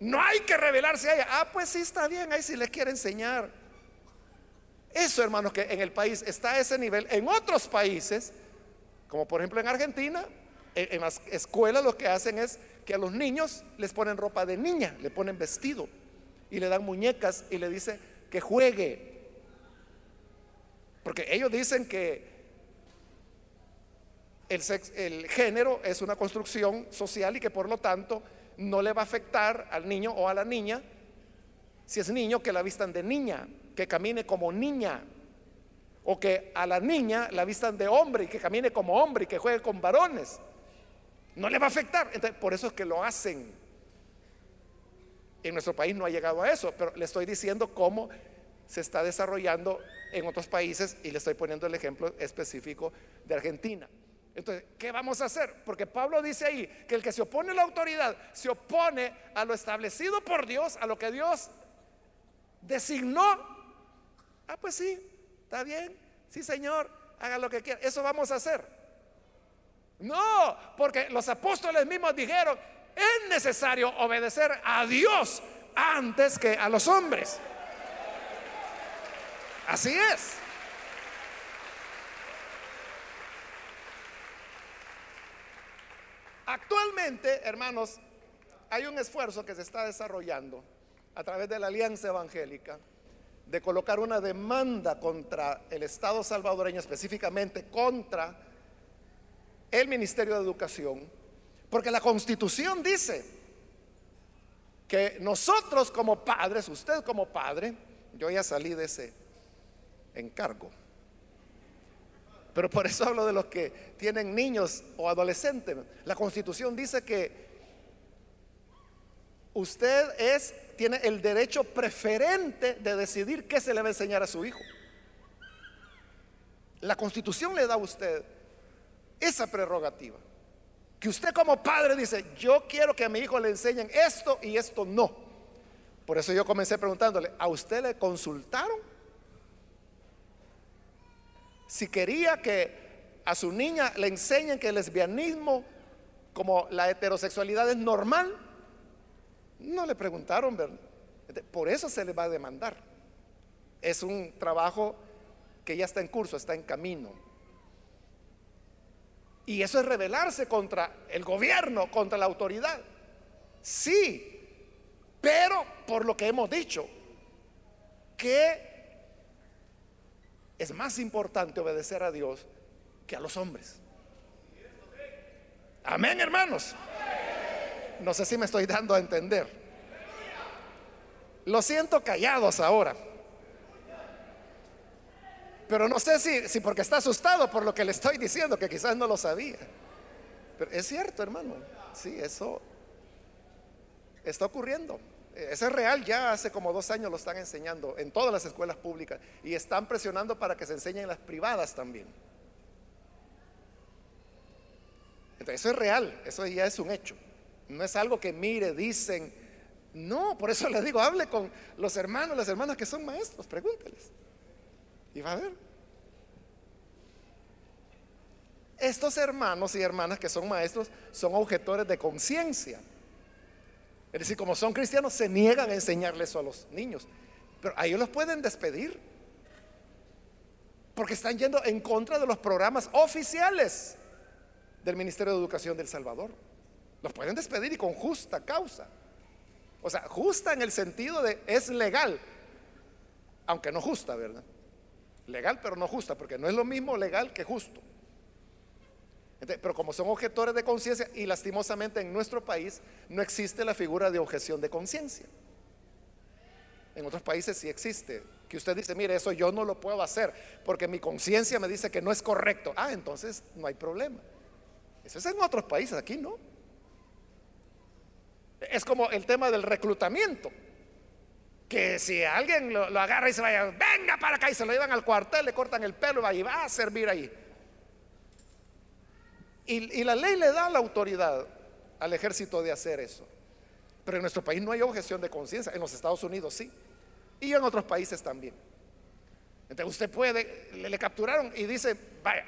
no hay que revelarse a ella. Ah, pues sí está bien, ahí si le quiere enseñar. Eso, hermanos, que en el país está a ese nivel. En otros países, como por ejemplo en Argentina, en, las escuelas lo que hacen es que a los niños les ponen ropa de niña, le ponen vestido y le dan muñecas y le dice que juegue. Porque ellos dicen que el, género es una construcción social y que por lo tanto no le va a afectar al niño o a la niña si es niño que la vistan de niña, que camine como niña, o que a la niña la vistan de hombre y que camine como hombre y que juegue con varones. No le va a afectar. Entonces, por eso es que lo hacen. En nuestro país no ha llegado a eso, pero le estoy diciendo cómo se está desarrollando en otros países y le estoy poniendo el ejemplo específico de Argentina. Entonces, ¿qué vamos a hacer? Porque Pablo dice ahí que el que se opone a la autoridad se opone a lo establecido por Dios, a lo que Dios designó. Ah, pues sí, está bien, sí Señor, haga lo que quiera. Eso vamos a hacer. No, porque los apóstoles mismos dijeron, es necesario obedecer a Dios antes que a los hombres. Así es. Actualmente, hermanos, hay un esfuerzo que se está desarrollando a través de la Alianza Evangélica de colocar una demanda contra el Estado salvadoreño, específicamente contra el Ministerio de Educación, porque la constitución dice que nosotros como padres, usted como padre, yo ya salí de ese encargo. Pero por eso hablo de los que tienen niños o adolescentes. La constitución dice que usted es, tiene el derecho preferente de decidir qué se le va a enseñar a su hijo. La constitución le da a usted esa prerrogativa. Que usted como padre dice, yo quiero que a mi hijo le enseñen esto y esto no. Por eso yo comencé preguntándole, ¿a usted le consultaron? Si quería que a su niña le enseñen que el lesbianismo como la heterosexualidad es normal, no le preguntaron, ¿verdad? Por eso se le va a demandar. Es un trabajo que ya está en curso, está en camino. Y eso es rebelarse contra el gobierno, contra la autoridad. Sí, pero por lo que hemos dicho, que es más importante obedecer a Dios que a los hombres. Amén, hermanos. No sé si me estoy dando a entender. Lo siento callados ahora. Pero no sé si, si porque está asustado por lo que le estoy diciendo, que quizás no lo sabía. Pero es cierto, hermano. Sí, eso. está ocurriendo. Ese es real, ya hace como dos años lo están enseñando en todas las escuelas públicas y están presionando para que se enseñen en las privadas también. Entonces, eso es real, eso ya es un hecho. No es algo que mire, dicen. No, por eso les digo, hable con los hermanos, las hermanas que son maestros, pregúnteles. Y va a ver. Estos hermanos y hermanas que son maestros son objetores de conciencia. Es decir, como son cristianos, se niegan a enseñarles eso a los niños. Pero a ellos los pueden despedir. Porque están yendo en contra de los programas oficiales del Ministerio de Educación del Salvador. Los pueden despedir y con justa causa. O sea, justa en el sentido de es legal, aunque no justa, ¿verdad? Legal pero no justa, porque no es lo mismo legal que justo pero como son objetores de conciencia y lastimosamente en nuestro país no existe la figura de objeción de conciencia. En otros países sí existe. Que usted dice, mire, eso yo no lo puedo hacer porque mi conciencia me dice que no es correcto. Ah, entonces no hay problema. Eso es en otros países, aquí no. Es como el tema del reclutamiento. Que si alguien lo, agarra y se vaya, venga para acá y se lo llevan al cuartel, le cortan el pelo y va a servir ahí. Y, la ley le da la autoridad al ejército de hacer eso. Pero en nuestro país no hay objeción de conciencia, en los Estados Unidos sí, y en otros países también. Entonces usted puede, le, capturaron y dice,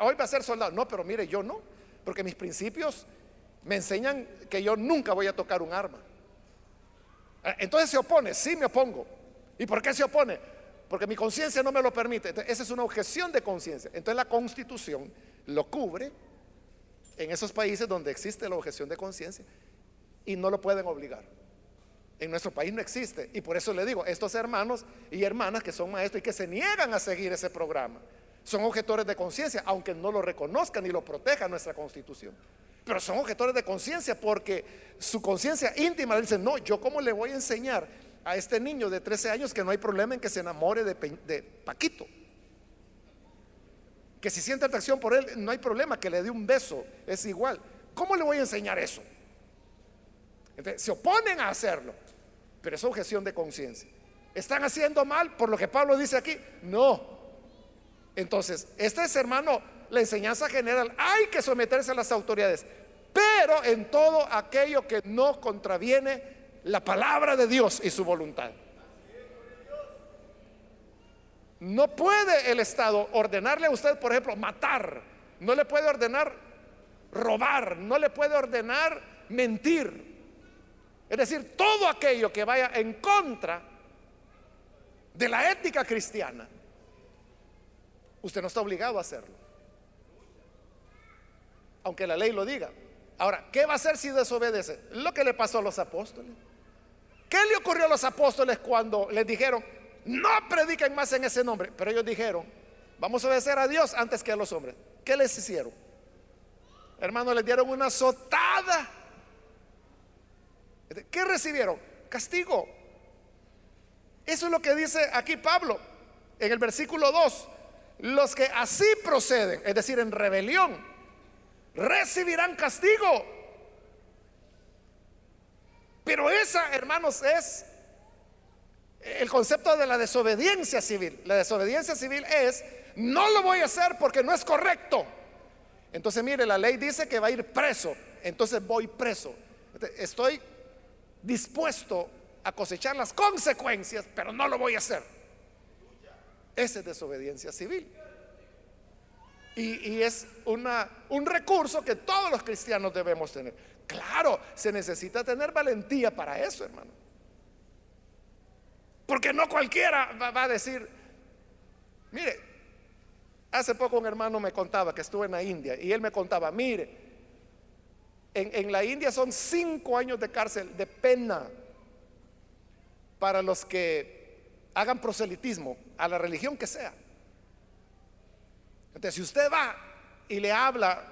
hoy va a ser soldado. No, pero mire, yo no, porque mis principios me enseñan que yo nunca voy a tocar un arma. Ah, entonces se opone, sí me opongo. ¿Y por qué se opone? Porque mi conciencia no me lo permite. esa es una objeción de conciencia. Entonces la constitución lo cubre en esos países donde existe la objeción de conciencia y no lo pueden obligar. En nuestro país no existe. Y por eso le digo, estos hermanos y hermanas que son maestros y que se niegan a seguir ese programa, son objetores de conciencia, aunque no lo reconozcan ni lo proteja nuestra constitución. Pero son objetores de conciencia porque su conciencia íntima dice, no, yo cómo le voy a enseñar a este niño de 13 años que no hay problema en que se enamore de, de Paquito que si siente atracción por él, no hay problema, que le dé un beso, es igual. ¿Cómo le voy a enseñar eso? se oponen a hacerlo, pero es objeción de conciencia. ¿Están haciendo mal por lo que Pablo dice aquí? No. Entonces, este es hermano, la enseñanza general, hay que someterse a las autoridades, pero en todo aquello que no contraviene la palabra de Dios y su voluntad. No puede el Estado ordenarle a usted, por ejemplo, matar. No le puede ordenar robar. No le puede ordenar mentir. Es decir, todo aquello que vaya en contra de la ética cristiana, usted no está obligado a hacerlo. Aunque la ley lo diga. Ahora, ¿qué va a hacer si desobedece? Lo que le pasó a los apóstoles. ¿Qué le ocurrió a los apóstoles cuando les dijeron, no prediquen más en ese nombre. Pero ellos dijeron, vamos a obedecer a Dios antes que a los hombres. ¿Qué les hicieron? Hermanos, les dieron una azotada. ¿Qué recibieron? Castigo. Eso es lo que dice aquí Pablo en el versículo 2. Los que así proceden, es decir, en rebelión, recibirán castigo. Pero esa, hermanos, es el concepto de la desobediencia civil. La desobediencia civil es, no lo voy a hacer porque no es correcto. Entonces, mire, la ley dice que va a ir preso. Entonces voy preso. Estoy dispuesto a cosechar las consecuencias, pero no lo voy a hacer. Esa es desobediencia civil. Y, es un recurso que todos los cristianos debemos tener. Claro, se necesita tener valentía para eso, hermano. Porque no cualquiera va, a decir, mire, hace poco un hermano me contaba que estuvo en la India y él me contaba, mire, en, la India son cinco años de cárcel de pena para los que hagan proselitismo a la religión que sea. Entonces, si usted va y le habla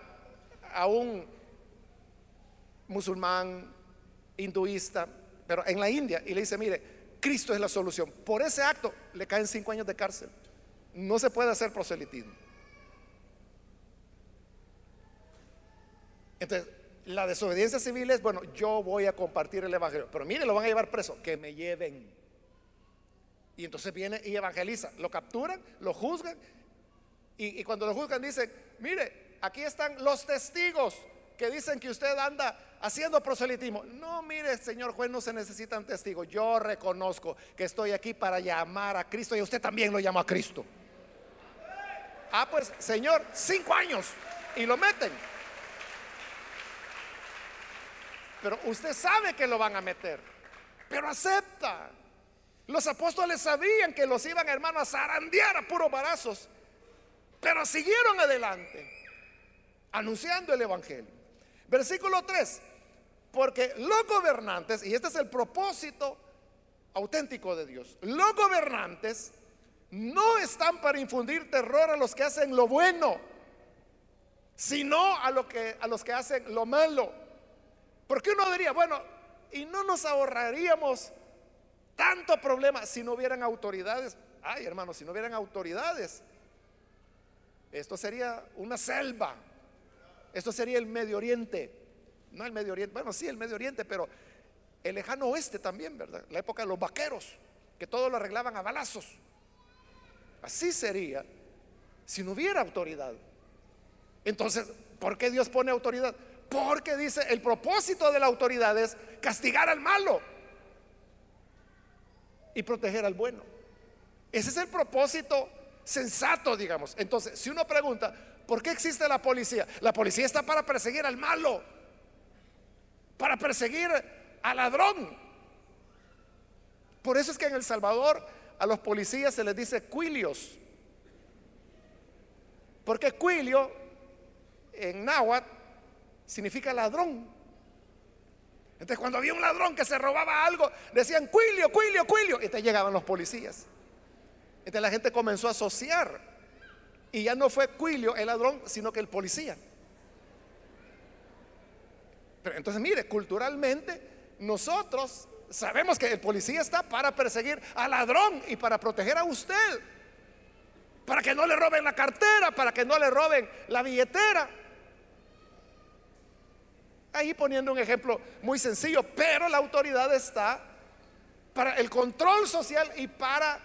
a un musulmán, hinduista, pero en la India, y le dice, mire, Cristo es la solución. Por ese acto le caen cinco años de cárcel. No se puede hacer proselitismo. Entonces, La desobediencia civil es, bueno, yo voy a compartir el Evangelio, pero mire, lo van a llevar preso, que me lleven. Y entonces viene y evangeliza. Lo capturan, lo juzgan, y, y cuando lo juzgan dicen, mire, aquí están los testigos que dicen que usted anda haciendo proselitismo. No, mire, señor juez, no se necesitan testigos. Yo reconozco que estoy aquí para llamar a Cristo y usted también lo llamó a Cristo. Ah, pues, señor, cinco años y lo meten. Pero usted sabe que lo van a meter, pero acepta. Los apóstoles sabían que los iban, hermanos, a zarandear a puros barazos, pero siguieron adelante, anunciando el Evangelio. Versículo 3, porque los gobernantes, y este es el propósito auténtico de Dios, los gobernantes no están para infundir terror a los que hacen lo bueno, sino a, que, a los que hacen lo malo. Porque uno diría, bueno, y no nos ahorraríamos tanto problema si no hubieran autoridades. Ay, hermano, si no hubieran autoridades, esto sería una selva. Esto sería el Medio Oriente. No el Medio Oriente, bueno, sí, el Medio Oriente, pero el lejano oeste también, ¿verdad? La época de los vaqueros, que todo lo arreglaban a balazos. Así sería si no hubiera autoridad. Entonces, ¿por qué Dios pone autoridad? Porque dice, el propósito de la autoridad es castigar al malo y proteger al bueno. Ese es el propósito sensato, digamos. Entonces, si uno pregunta, ¿por qué existe la policía? La policía está para perseguir al malo, para perseguir al ladrón. Por eso es que en El Salvador a los policías se les dice cuilios. Porque cuilio en náhuatl significa ladrón. Entonces cuando había un ladrón que se robaba algo, decían cuilio, cuilio, cuilio. Y te llegaban los policías. Entonces la gente comenzó a asociar. Y ya no fue cuilio el ladrón, sino que el policía. Pero entonces mire, culturalmente nosotros sabemos que el policía está para perseguir al ladrón y para proteger a usted. Para que no le roben la cartera, para que no le roben la billetera. Ahí poniendo un ejemplo muy sencillo, pero la autoridad está para el control social y para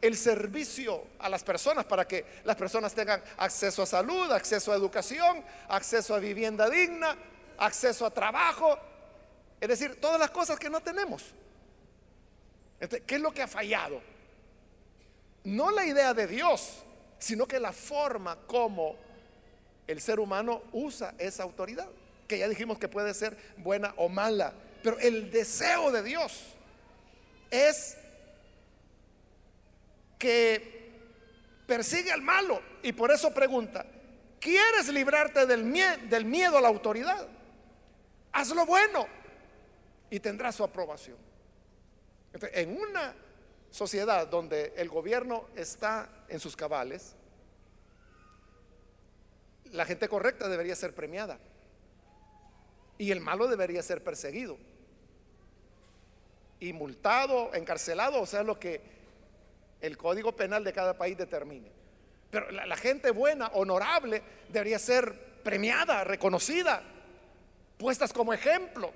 el servicio a las personas, para que las personas tengan acceso a salud, acceso a educación, acceso a vivienda digna, acceso a trabajo, es decir, todas las cosas que no tenemos. ¿Qué es lo que ha fallado? No la idea de Dios, sino que la forma como el ser humano usa esa autoridad, que ya dijimos que puede ser buena o mala, pero el deseo de Dios es que persigue al malo y por eso pregunta, ¿quieres librarte del, del miedo a la autoridad? Haz lo bueno y tendrá su aprobación. en una sociedad donde el gobierno está en sus cabales, la gente correcta debería ser premiada y el malo debería ser perseguido y multado, encarcelado, o sea, lo que el código penal de cada país determine. Pero la gente buena, honorable, debería ser premiada, reconocida, puestas como ejemplo.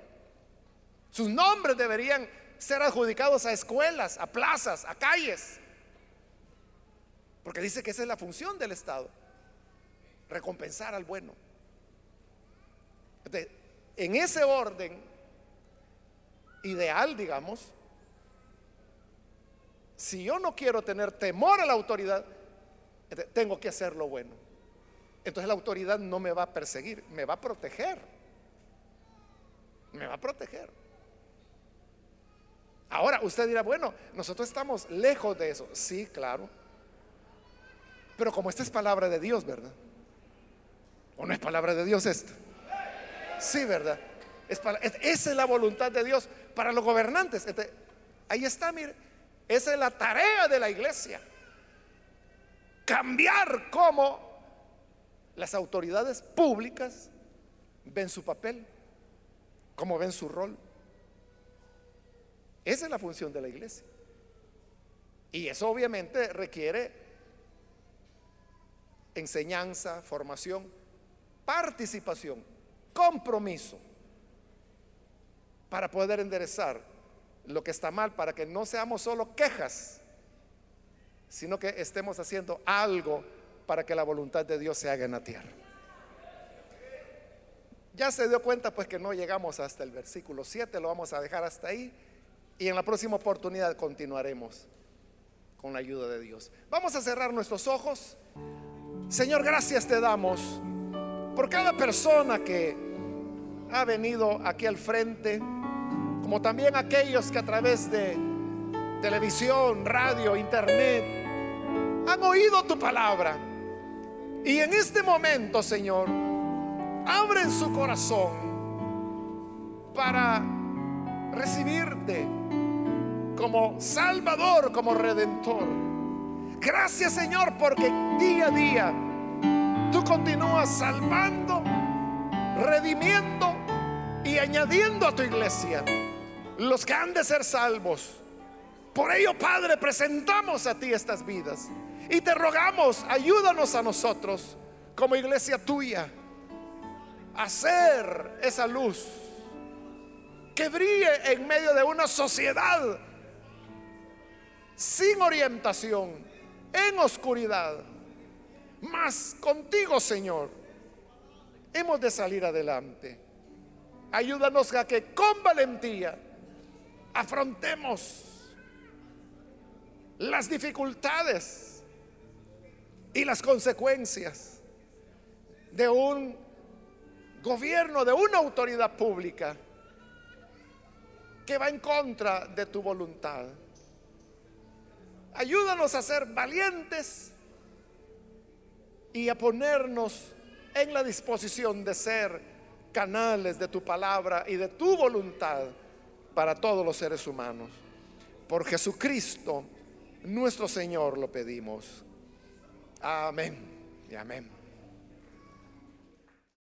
Sus nombres deberían ser adjudicados a escuelas, a plazas, a calles. Porque dice que esa es la función del Estado, recompensar al bueno. en ese orden ideal, digamos, si yo no quiero tener temor a la autoridad, tengo que hacer lo bueno. Entonces la autoridad no me va a perseguir, me va a proteger. Me va a proteger. Ahora usted dirá, bueno, nosotros estamos lejos de eso. Sí, claro. Pero como esta es palabra de Dios, ¿verdad? ¿O no es palabra de Dios esta? Sí, ¿verdad? Es esa es la voluntad de Dios para los gobernantes. Ahí está, mire. Esa es la tarea de la iglesia. Cambiar cómo las autoridades públicas ven su papel, cómo ven su rol. Esa es la función de la iglesia. Y eso obviamente requiere enseñanza, formación, participación. compromiso para poder enderezar lo que está mal, para que no seamos solo quejas, sino que estemos haciendo algo para que la voluntad de Dios se haga en la tierra. Ya se dio cuenta pues que no llegamos hasta el versículo 7, lo vamos a dejar hasta ahí y en la próxima oportunidad continuaremos con la ayuda de Dios. Vamos a cerrar nuestros ojos. Señor, gracias te damos por cada persona que ha venido aquí al frente, como también aquellos que a través de televisión, radio, internet han oído tu palabra. Y en este momento, Señor, abren su corazón para recibirte como Salvador, como Redentor. Gracias Señor porque día a día tú continúas salvando, redimiendo y añadiendo a tu iglesia los que han de ser salvos. Por ello, Padre, presentamos a ti estas vidas y te rogamos, ayúdanos a nosotros como iglesia tuya hacer esa luz que brille en medio de una sociedad sin orientación, en oscuridad. Mas contigo, Señor, hemos de salir adelante. Ayúdanos a que con valentía afrontemos las dificultades y las consecuencias de un gobierno, de una autoridad pública que va en contra de tu voluntad. Ayúdanos a ser valientes y a ponernos en la disposición de ser canales de tu palabra y de tu voluntad para todos los seres humanos. Por Jesucristo, nuestro Señor, lo pedimos. Amén y amén.